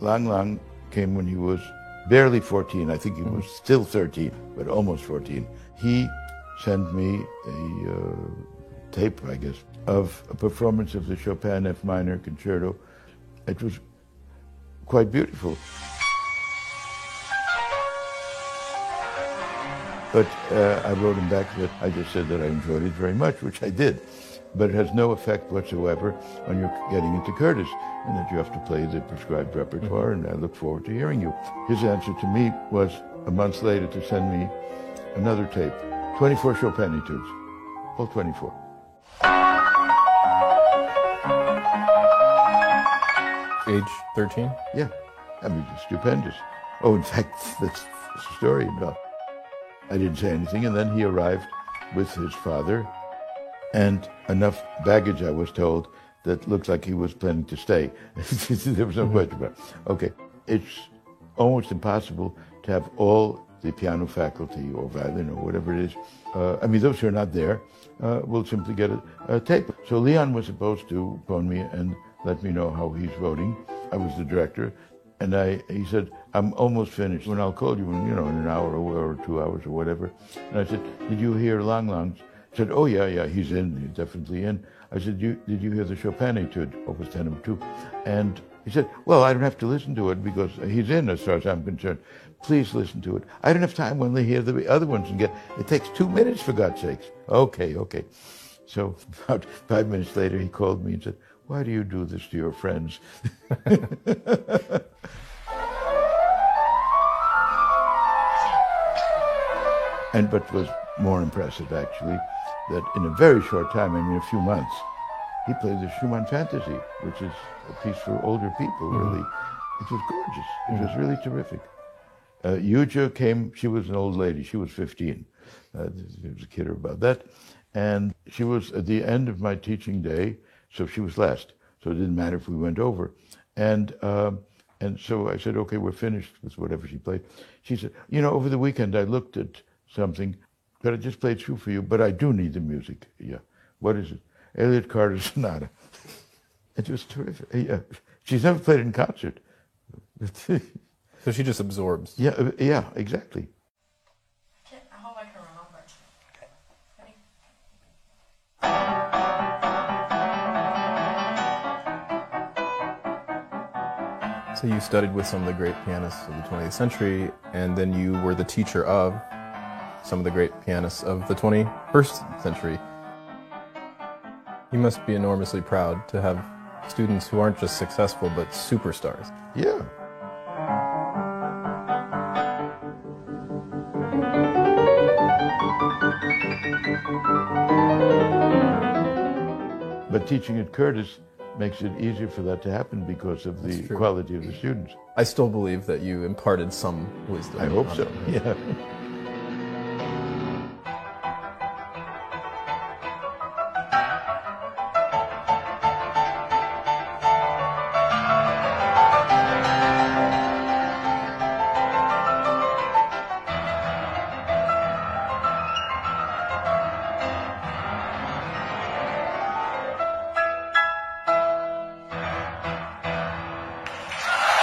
Lang Lang came when he was barely 14. I think he was still 13, but almost 14. He sent me a uh, tape, I guess, of a performance of the Chopin F minor concerto. It was quite beautiful. But uh, I wrote him back that I just said that I enjoyed it very much, which I did. But it has no effect whatsoever on you're getting into Curtis, and that you have to play the prescribed repertoire, and I look forward to hearing you. His answer to me was a month later to send me another tape, 24 Chopin etudes, all 24. Age 13? Yeah, I mean, it's stupendous. Oh, in fact, that's the story about. I didn't say anything, and then he arrived with his father and enough baggage, I was told, that looked like he was planning to stay. there was no question about it. Okay, it's almost impossible to have all the piano faculty or violin or whatever it is. Uh, I mean, those who are not there uh, will simply get a, a tape. So Leon was supposed to phone me and let me know how he's voting. I was the director, and I he said, I'm almost finished. When I'll call you, in, you know, in an hour or, or two hours or whatever. And I said, Did you hear Lang Lang's? Said, Oh yeah, yeah, he's in. He's definitely in. I said, you, Did you hear the Chopin Etude, Opus 10 of 2? And he said, Well, I don't have to listen to it because he's in, as far as I'm concerned. Please listen to it. I don't have time when they hear the other ones and get. It takes two minutes for God's sakes. Okay, okay. So about five minutes later, he called me and said, why do you do this to your friends? and but was more impressive, actually, that in a very short time, I mean a few months, he played the Schumann Fantasy, which is a piece for older people, mm-hmm. really. It was gorgeous. It mm-hmm. was really terrific. Uh, Yuja came, she was an old lady, she was 15. Uh, there was a kid about that. And she was at the end of my teaching day, so she was last. So it didn't matter if we went over. And, uh, and so I said, okay, we're finished with whatever she played. She said, you know, over the weekend I looked at something that I just played through for you, but I do need the music. Yeah. What is it? Elliott Carter Sonata. it was terrific. Yeah. She's never played it in concert. so she just absorbs. Yeah, uh, yeah, exactly. So you studied with some of the great pianists of the 20th century, and then you were the teacher of some of the great pianists of the 21st century. You must be enormously proud to have students who aren't just successful, but superstars. Yeah. But teaching at Curtis makes it easier for that to happen because of the quality of the students. I still believe that you imparted some wisdom. I hope so, yeah.